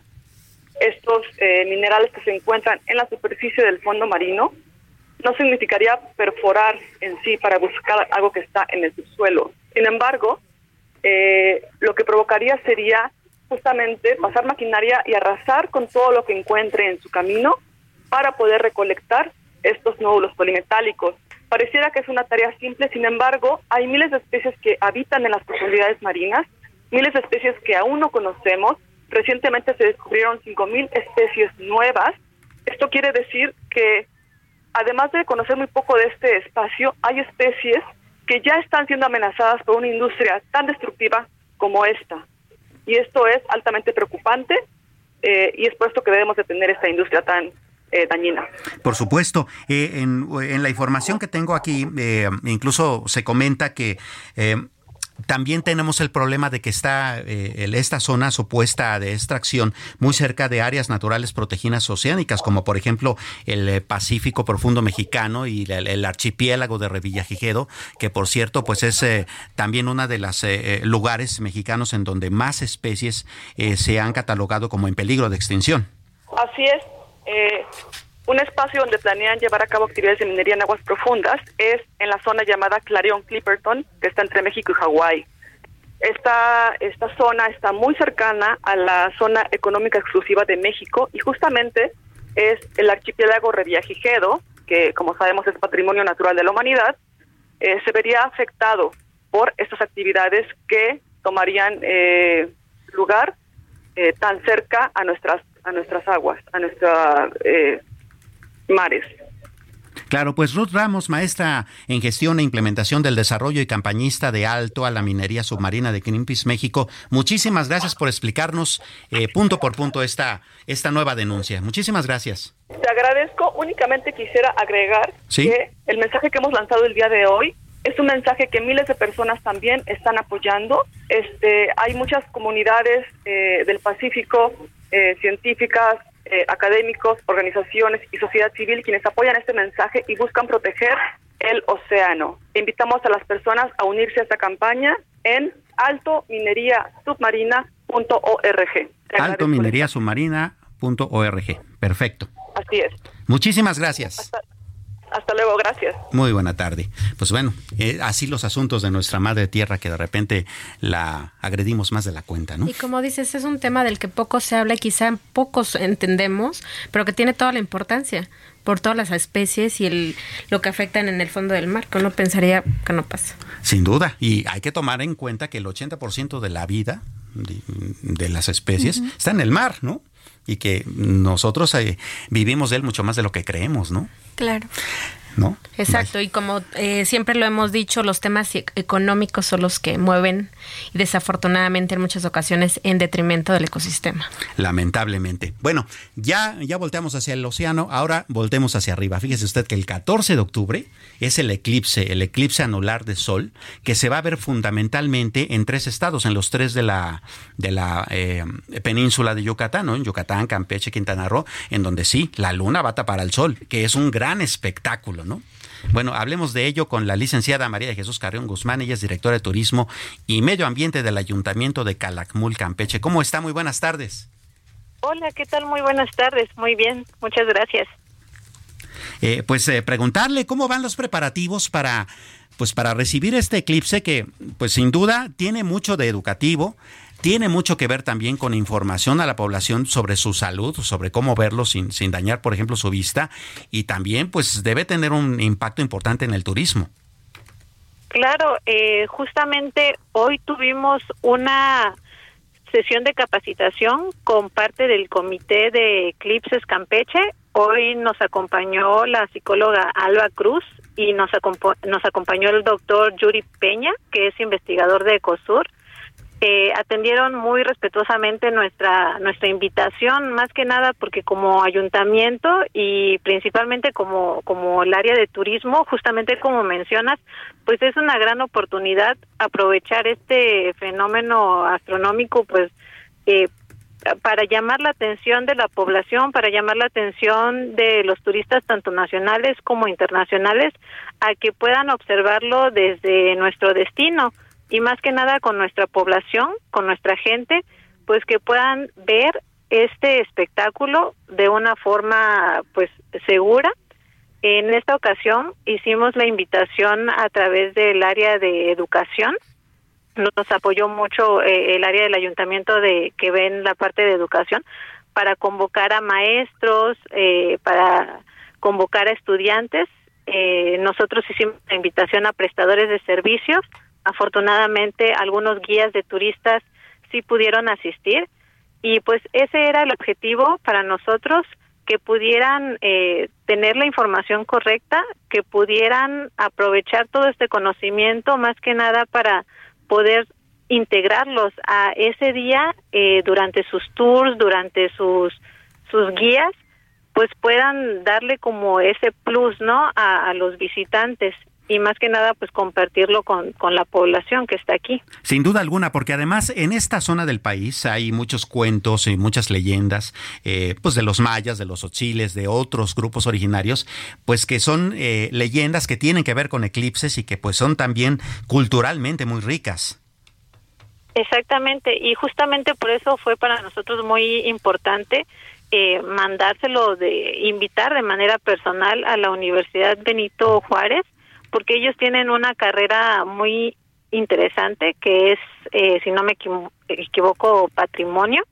[SPEAKER 14] estos eh, minerales que se encuentran en la superficie del fondo marino, no significaría perforar en sí para buscar algo que está en el subsuelo. Sin embargo, eh, lo que provocaría sería justamente pasar maquinaria y arrasar con todo lo que encuentre en su camino para poder recolectar estos nódulos polimetálicos. Pareciera que es una tarea simple, sin embargo, hay miles de especies que habitan en las profundidades marinas, miles de especies que aún no conocemos. Recientemente se descubrieron 5.000 especies nuevas. Esto quiere decir que además de conocer muy poco de este espacio, hay especies que ya están siendo amenazadas por una industria tan destructiva como esta. Y esto es altamente preocupante eh, y es por esto que debemos detener esta industria tan eh, dañina.
[SPEAKER 3] Por supuesto, eh, en, en, la información que tengo aquí, incluso se comenta que también tenemos el problema de que está eh, esta zona supuesta de extracción muy cerca de áreas naturales protegidas oceánicas, como por ejemplo el eh, Pacífico Profundo Mexicano y el, archipiélago de Revillagigedo, que por cierto, pues es eh, también uno de los lugares mexicanos en donde más especies se han catalogado como en peligro de extinción.
[SPEAKER 14] Así es un espacio donde planean llevar a cabo actividades de minería en aguas profundas es en la zona llamada Clarion Clipperton, que está entre México y Hawái. Esta, esta zona está muy cercana a la zona económica exclusiva de México y justamente es el archipiélago Revillagigedo, que como sabemos es patrimonio natural de la humanidad, eh, se vería afectado por estas actividades que tomarían eh, lugar eh, tan cerca a nuestras a nuestras aguas, a nuestra mares.
[SPEAKER 3] Claro, pues Ruth Ramos, maestra en gestión e implementación del desarrollo y campañista de Alto a la minería submarina de Greenpeace México, muchísimas gracias por explicarnos eh, punto por punto esta, esta nueva denuncia. Muchísimas gracias.
[SPEAKER 14] Te agradezco. Únicamente quisiera agregar que el mensaje que hemos lanzado el día de hoy es un mensaje que miles de personas también están apoyando. Este, hay muchas comunidades eh, del Pacífico, eh, científicas, eh, académicos, organizaciones y sociedad civil quienes apoyan este mensaje y buscan proteger el océano. Invitamos a las personas a unirse a esta campaña en altomineriasubmarina.org.
[SPEAKER 3] Altomineriasubmarina.org. Perfecto.
[SPEAKER 14] Así es.
[SPEAKER 3] Muchísimas gracias.
[SPEAKER 14] Hasta luego, gracias.
[SPEAKER 3] Muy buena tarde. Pues bueno, eh, así los asuntos de nuestra madre tierra que de repente la agredimos más de la cuenta, ¿no?
[SPEAKER 4] Y como dices, es un tema del que poco se habla y quizá pocos entendemos, pero que tiene toda la importancia por todas las especies y el, lo que afectan en el fondo del mar, que uno pensaría que no pasa.
[SPEAKER 3] Sin duda, y hay que tomar en cuenta que el 80% de la vida de, las especies está en el mar, ¿no? Y que nosotros eh, vivimos de él mucho más de lo que creemos, ¿no?
[SPEAKER 4] Claro.
[SPEAKER 3] ¿No?
[SPEAKER 4] Exacto, y como eh, siempre lo hemos dicho, los temas e-, económicos son los que mueven y desafortunadamente en muchas ocasiones en detrimento del ecosistema.
[SPEAKER 3] Lamentablemente. Bueno, ya, ya volteamos hacia el océano, ahora voltemos hacia arriba. Fíjese usted que el 14 de octubre es el eclipse, el eclipse anular de sol, que se va a ver fundamentalmente en tres estados, en los tres de la, de la eh, península de Yucatán, ¿no? En Yucatán, Campeche, Quintana Roo, en donde sí, la luna va a tapar al sol, que es un gran espectáculo. Bueno, hablemos de ello con la licenciada María de Jesús Carrión Guzmán, ella es directora de Turismo y Medio Ambiente del Ayuntamiento de Calakmul, Campeche. ¿Cómo está? Muy buenas tardes.
[SPEAKER 13] Hola, ¿qué tal? Muy buenas tardes. Muy bien, muchas gracias.
[SPEAKER 3] Eh, pues eh, preguntarle cómo van los preparativos para pues para recibir este eclipse que pues sin duda tiene mucho de educativo, tiene mucho que ver también con información a la población sobre su salud, sobre cómo verlo sin, sin dañar, por ejemplo, su vista, y también pues debe tener un impacto importante en el turismo.
[SPEAKER 13] Claro, eh, justamente hoy tuvimos una sesión de capacitación con parte del comité de Eclipses Campeche. Hoy nos acompañó la psicóloga Alba Cruz y nos, nos acompañó el doctor Yuri Peña, que es investigador de Ecosur atendieron muy respetuosamente nuestra nuestra invitación más que nada porque como ayuntamiento y principalmente como como el área de turismo justamente como mencionas pues es una gran oportunidad aprovechar este fenómeno astronómico pues eh, para llamar la atención de la población, para llamar la atención de los turistas tanto nacionales como internacionales a que puedan observarlo desde nuestro destino y más que nada con nuestra población, con nuestra gente, pues que puedan ver este espectáculo de una forma pues segura. En esta ocasión hicimos la invitación a través del área de educación. Nos apoyó mucho eh, el área del ayuntamiento de que ven la parte de educación para convocar a maestros, eh, para convocar a estudiantes. Eh, nosotros hicimos la invitación a prestadores de servicios, afortunadamente algunos guías de turistas sí pudieron asistir y pues ese era el objetivo para nosotros que pudieran eh, tener la información correcta, que pudieran aprovechar todo este conocimiento más que nada para poder integrarlos a ese día eh, durante sus tours, durante sus sus guías, pues puedan darle como ese plus, ¿no? A, a los visitantes y más que nada pues compartirlo con, con, la población que está aquí.
[SPEAKER 3] Sin duda alguna, porque además en esta zona del país hay muchos cuentos y muchas leyendas, eh, pues de los mayas, de los ochiles, de otros grupos originarios, pues que son eh, leyendas que tienen que ver con eclipses y que pues son también culturalmente muy ricas.
[SPEAKER 13] Exactamente, y justamente por eso fue para nosotros muy importante eh, mandárselo de invitar de manera personal a la Universidad Benito Juárez porque ellos tienen una carrera muy interesante que es, eh, si no me equivoco, patrimonio.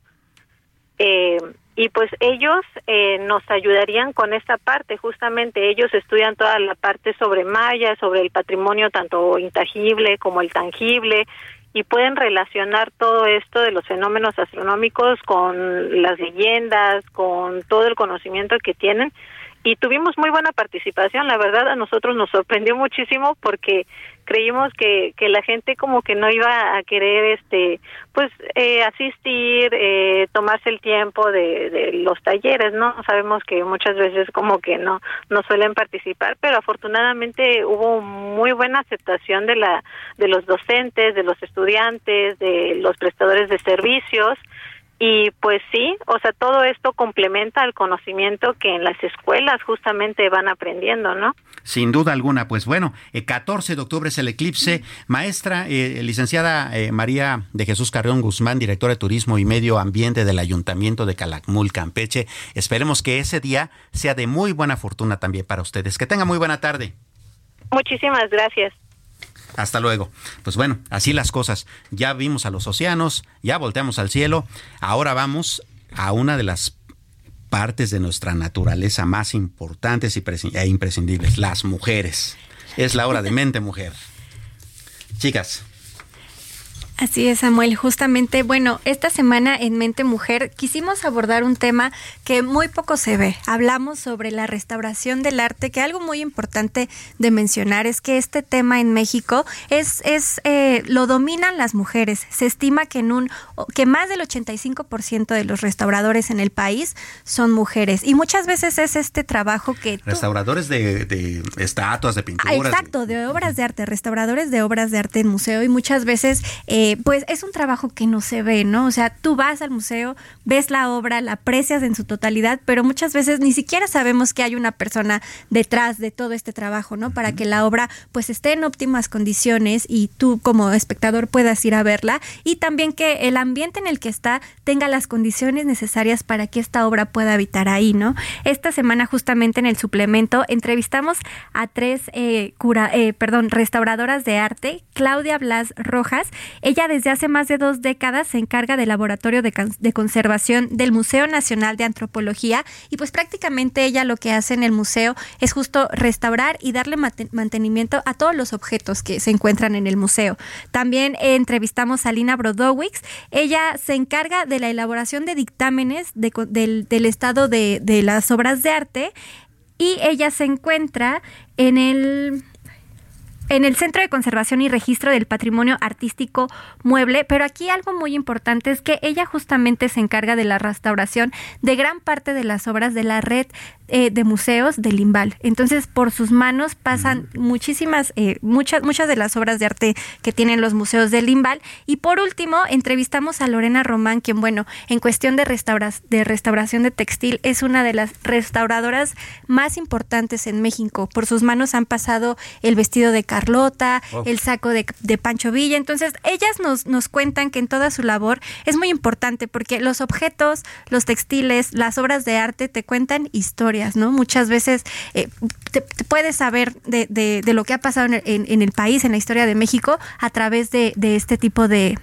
[SPEAKER 13] Eh, y pues ellos eh, nos ayudarían con esta parte, justamente ellos estudian toda la parte sobre mayas, sobre el patrimonio tanto intangible como el tangible, y pueden relacionar todo esto de los fenómenos astronómicos con las leyendas, con todo el conocimiento que tienen y tuvimos muy buena participación. La verdad, a nosotros nos sorprendió muchísimo porque creímos que, que la gente como que no iba a querer, este, pues, eh, asistir, eh, tomarse el tiempo de, de los talleres, ¿no? Sabemos que muchas veces como que no, no suelen participar, pero afortunadamente hubo muy buena aceptación de la, de los docentes, de los estudiantes, de los prestadores de servicios y pues sí, o sea, todo esto complementa al conocimiento que en las escuelas justamente van aprendiendo, ¿no?
[SPEAKER 3] Sin duda alguna, pues bueno, el 14 de octubre es el eclipse. Maestra, eh, licenciada eh, María de Jesús Carrión Guzmán, directora de Turismo y Medio Ambiente del Ayuntamiento de Calakmul, Campeche. Esperemos que ese día sea de muy buena fortuna también para ustedes. Que tenga muy buena tarde.
[SPEAKER 13] Muchísimas gracias.
[SPEAKER 3] Hasta luego. Pues bueno, así las cosas. Ya vimos a los océanos, ya volteamos al cielo, ahora vamos a una de las partes de nuestra naturaleza más importantes e imprescindibles, las mujeres. Es la hora de mente mujer. Chicas,
[SPEAKER 15] Así es, Samuel. Justamente, bueno, esta semana en Mente Mujer quisimos abordar un tema que muy poco se ve. Hablamos sobre la restauración del arte, que algo muy importante de mencionar es que este tema en México es, es eh, lo dominan las mujeres. Se estima que en un que más del 85% de los restauradores en el país son mujeres y muchas veces es este trabajo que
[SPEAKER 3] restauradores de, estatuas, de pinturas.
[SPEAKER 15] exacto, de... obras de arte, restauradores de obras de arte en museo y muchas veces eh, eh, pues es un trabajo que no se ve, ¿no? O sea, tú vas al museo, ves la obra, la aprecias en su totalidad, pero muchas veces ni siquiera sabemos que hay una persona detrás de todo este trabajo, ¿no? Para que la obra pues esté en óptimas condiciones y tú como espectador puedas ir a verla y también que el ambiente en el que está tenga las condiciones necesarias para que esta obra pueda habitar ahí, ¿no? Esta semana justamente en el suplemento entrevistamos a tres eh, cura, eh, perdón, restauradoras de arte, Claudia Blas Rojas, ella desde hace más de dos décadas se encarga del laboratorio de, conservación del Museo Nacional de Antropología y pues prácticamente ella lo que hace en el museo es justo restaurar y darle mantenimiento a todos los objetos que se encuentran en el museo. También entrevistamos a Lina Brodowicz. Ella se encarga de la elaboración de dictámenes del, estado de las obras de arte y ella se encuentra en el en el Centro de Conservación y Registro del Patrimonio Artístico Mueble, pero aquí algo muy importante es que ella justamente se encarga de la restauración de gran parte de las obras de la red eh, de museos del Limbal. Entonces, por sus manos pasan muchísimas, eh, muchas, muchas de las obras de arte que tienen los museos del Limbal. Y por último, entrevistamos a Lorena Román, quien, bueno, en cuestión de, de restauración de textil, es una de las restauradoras más importantes en México. Por sus manos han pasado el vestido de Carlota, el saco de, de, Pancho Villa. Entonces, ellas nos, nos cuentan que en toda su labor es muy importante porque los objetos, los textiles, las obras de arte te cuentan historias ¿no? Muchas veces eh, te, puedes saber de, de, lo que ha pasado en el, en, el, país, en la historia de México, a través de, de este tipo de,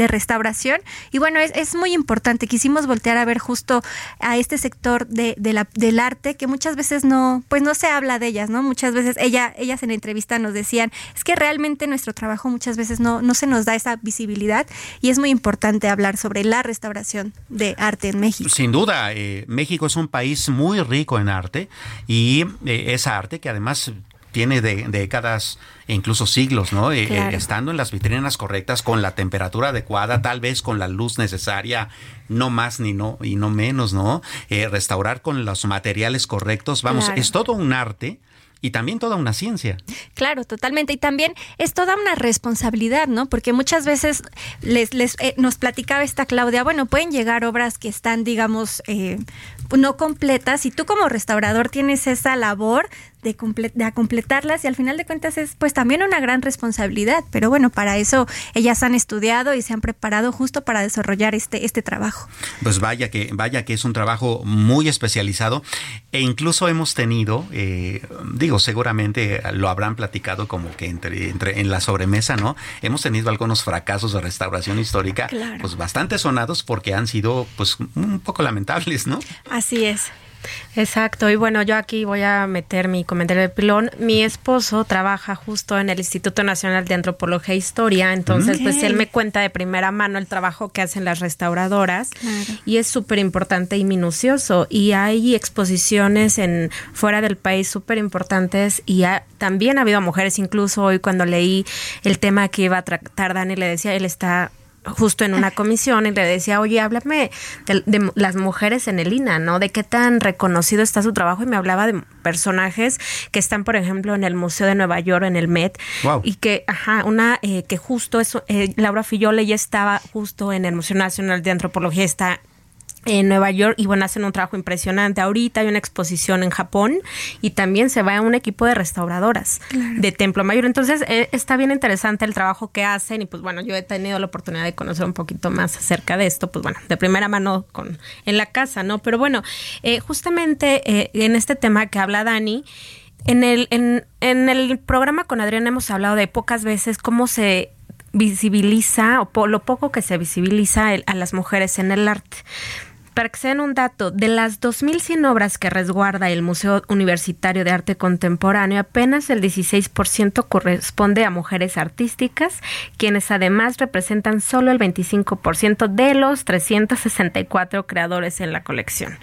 [SPEAKER 15] de restauración. Y bueno, es, es, muy importante. Quisimos voltear a ver justo a este sector de, la, del arte que muchas veces no, pues no se habla de ellas, ¿no? Muchas veces ella, ellas en la entrevista nos decían, es que realmente nuestro trabajo muchas veces no, no se nos da esa visibilidad y es muy importante hablar sobre la restauración de arte en México.
[SPEAKER 3] Sin duda, eh, México es un país muy rico en arte y eh, esa arte que además tiene de, décadas e incluso siglos, ¿no? Eh, eh, estando en las vitrinas correctas, con la temperatura adecuada, tal vez con la luz necesaria, no más ni no y no menos, ¿no? Eh, restaurar con los materiales correctos, vamos, es todo un arte y también toda una ciencia.
[SPEAKER 15] Claro, totalmente. Y también es toda una responsabilidad, ¿no? Porque muchas veces les, les nos platicaba esta Claudia, bueno, pueden llegar obras que están, digamos, no completas y tú como restaurador tienes esa labor de, de completarlas y al final de cuentas es pues también una gran responsabilidad, pero bueno, para eso ellas han estudiado y se han preparado justo para desarrollar este, este trabajo.
[SPEAKER 3] Pues vaya que, vaya que es un trabajo muy especializado e incluso hemos tenido, eh, digo, seguramente lo habrán platicado como que entre, entre en la sobremesa, ¿no? Hemos tenido algunos fracasos de restauración histórica, pues bastante sonados porque han sido pues un poco lamentables, ¿no?
[SPEAKER 15] Así es.
[SPEAKER 4] Exacto, y bueno, yo aquí voy a meter mi comentario de pilón. Mi esposo trabaja justo en el Instituto Nacional de Antropología e Historia, entonces pues él me cuenta de primera mano el trabajo que hacen las restauradoras y es súper importante y minucioso. Y hay exposiciones en fuera del país súper importantes y también ha habido mujeres, incluso hoy cuando leí el tema que iba a tratar Dani le decía, él está justo en una [laughs] comisión y le decía, oye, háblame de, las mujeres en el INA, ¿no? De qué tan reconocido está su trabajo y me hablaba de personajes que están, por ejemplo, en el Museo de Nueva York, en el Met, y que, ajá, una eh, que justo es, eh, Laura Fillole ya estaba justo en el Museo Nacional de Antropología, está en Nueva York y bueno, hacen un trabajo impresionante. Ahorita hay una exposición en Japón y también se va a un equipo de restauradoras de Templo Mayor. Entonces eh, está bien interesante el trabajo que hacen y pues bueno, yo he tenido la oportunidad de conocer un poquito más acerca de esto, pues bueno, de primera mano con en la casa, ¿no? Pero bueno, eh, justamente eh, en este tema que habla Dani, en el, en, en el programa con Adrián hemos hablado de pocas veces cómo se visibiliza o lo poco que se visibiliza a las mujeres en el arte. Para que se den un dato, de las 2.100 obras que resguarda el Museo Universitario de Arte Contemporáneo, apenas el 16% corresponde a mujeres artísticas, quienes además representan solo el 25% de los 364 creadores en la colección.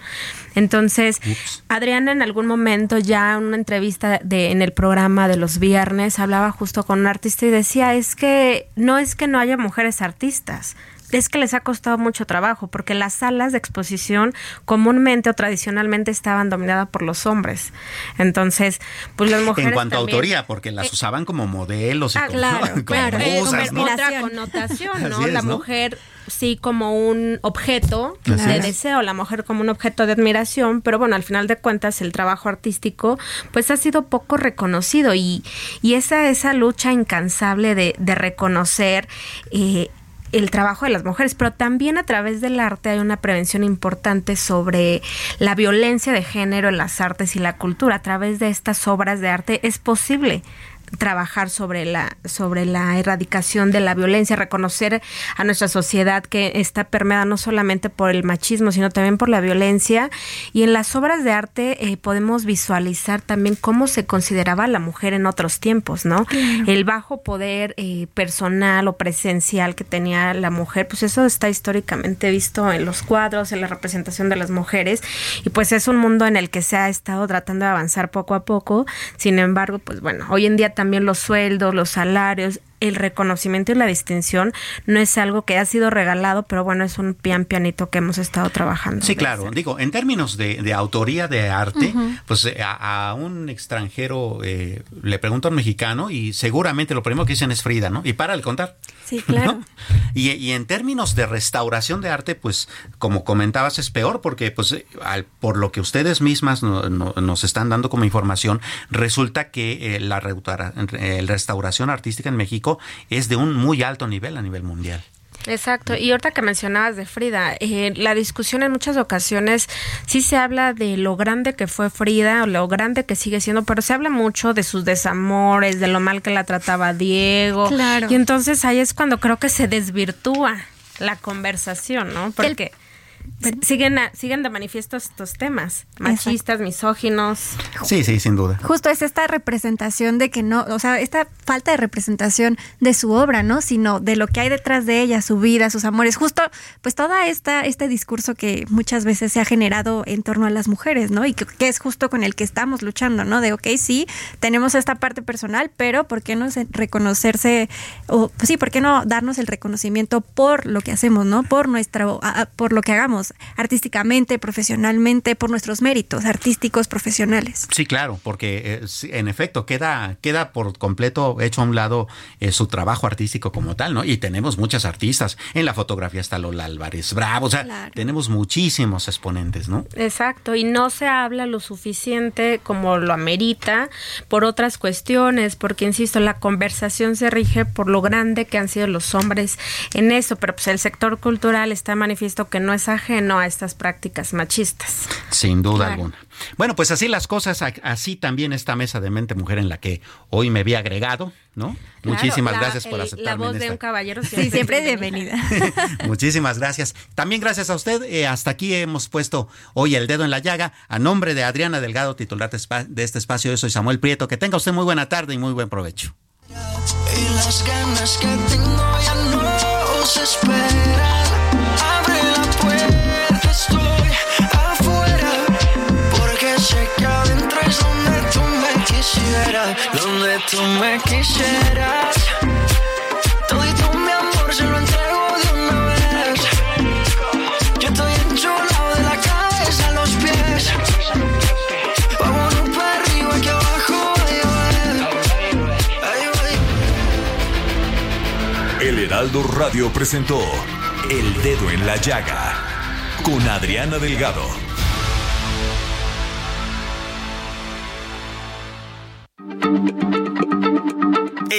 [SPEAKER 4] Entonces, Adriana en algún momento ya en una entrevista de, en el programa de los viernes hablaba justo con un artista y decía, es que no es que no haya mujeres artistas, es que les ha costado mucho trabajo, porque las salas de exposición comúnmente o tradicionalmente estaban dominadas por los hombres. Entonces, pues las mujeres.
[SPEAKER 3] En cuanto a autoría, porque las eh, usaban como modelos y
[SPEAKER 4] ah,
[SPEAKER 3] como,
[SPEAKER 4] claro, [laughs] claro. Otra connotación, ¿no? la mujer sí como un objeto de deseo, la mujer como un objeto de admiración, pero bueno, al final de cuentas el trabajo artístico pues ha sido poco reconocido y, y esa, esa lucha incansable de, de reconocer eh, el trabajo de las mujeres, pero también a través del arte hay una prevención importante sobre la violencia de género en las artes y la cultura. A través de estas obras de arte es posible trabajar sobre la sobre la erradicación de la violencia, reconocer a nuestra sociedad que está permeada no solamente por el machismo, sino también por la violencia. Y en las obras de arte eh, podemos visualizar también cómo se consideraba la mujer en otros tiempos, ¿no? El bajo poder eh, personal o presencial que tenía la mujer, pues eso está históricamente visto en los cuadros, en la representación de las mujeres. Y pues es un mundo en el que se ha estado tratando de avanzar poco a poco. Sin embargo, pues bueno, hoy en día también los sueldos, los salarios, el reconocimiento y la distinción no es algo que ha sido regalado, pero bueno, es un pian pianito que hemos estado trabajando.
[SPEAKER 3] Sí, claro. Digo, en términos de, autoría de arte, pues eh, a, un extranjero eh, le pregunta a un mexicano y seguramente lo primero que dicen es Frida, ¿no? Y para de contar.
[SPEAKER 15] Sí, claro.
[SPEAKER 3] Y, en términos de restauración de arte, pues como comentabas, es peor porque pues al, por lo que ustedes mismas nos están dando como información, resulta que eh, la restauración artística en México es de un muy alto nivel a nivel mundial.
[SPEAKER 4] Exacto, y ahorita que mencionabas de Frida, eh, la discusión en muchas ocasiones sí se habla de lo grande que fue Frida o lo grande que sigue siendo, pero se habla mucho de sus desamores, de lo mal que la trataba Diego.
[SPEAKER 15] Claro.
[SPEAKER 4] Y entonces ahí es cuando creo que se desvirtúa la conversación, ¿no? Porque siguen, siguen de manifiesto estos temas, machistas, misóginos.
[SPEAKER 3] Sí, sí, sin duda.
[SPEAKER 15] Justo es esta representación de que no, o sea, esta falta de representación de su obra, ¿no? Sino de lo que hay detrás de ella, su vida, sus amores. Justo, pues toda esta, este discurso que muchas veces se ha generado en torno a las mujeres, ¿no? Y que, que es justo con el que estamos luchando, ¿no? De, ok, sí, tenemos esta parte personal, pero ¿por qué no reconocerse, o pues sí, ¿por qué no darnos el reconocimiento por lo que hacemos, ¿no? Por nuestra, por lo que hagamos artísticamente, profesionalmente, por nuestros méritos artísticos, profesionales.
[SPEAKER 3] Sí, claro, porque eh, en efecto queda, queda por completo hecho a un lado eh, su trabajo artístico como tal, ¿no? Y tenemos muchas artistas. En la fotografía está Lola Álvarez Bravo, o sea, tenemos muchísimos exponentes, ¿no?
[SPEAKER 4] Exacto, y no se habla lo suficiente como lo amerita por otras cuestiones, porque insisto, la conversación se rige por lo grande que han sido los hombres en eso, pero pues el sector cultural está manifiesto que no es ajeno no a estas prácticas machistas.
[SPEAKER 3] Sin duda alguna. Bueno, pues así las cosas, así también esta mesa de mente mujer en la que hoy me vi agregado, ¿no? Muchísimas gracias por aceptarme.
[SPEAKER 4] La voz de un caballero
[SPEAKER 15] siempre, siempre bienvenida. [laughs]
[SPEAKER 3] Muchísimas gracias. También gracias a usted. Eh, hasta aquí hemos puesto hoy el dedo en la llaga. A nombre de Adriana Delgado, titular de este espacio, yo soy Samuel Prieto. Que tenga usted muy buena tarde y muy buen provecho. Y las ganas que tengo ya no se
[SPEAKER 1] donde tú me quisieras.
[SPEAKER 11] El Heraldo Radio presentó El Dedo en la Llaga con Adriana Delgado.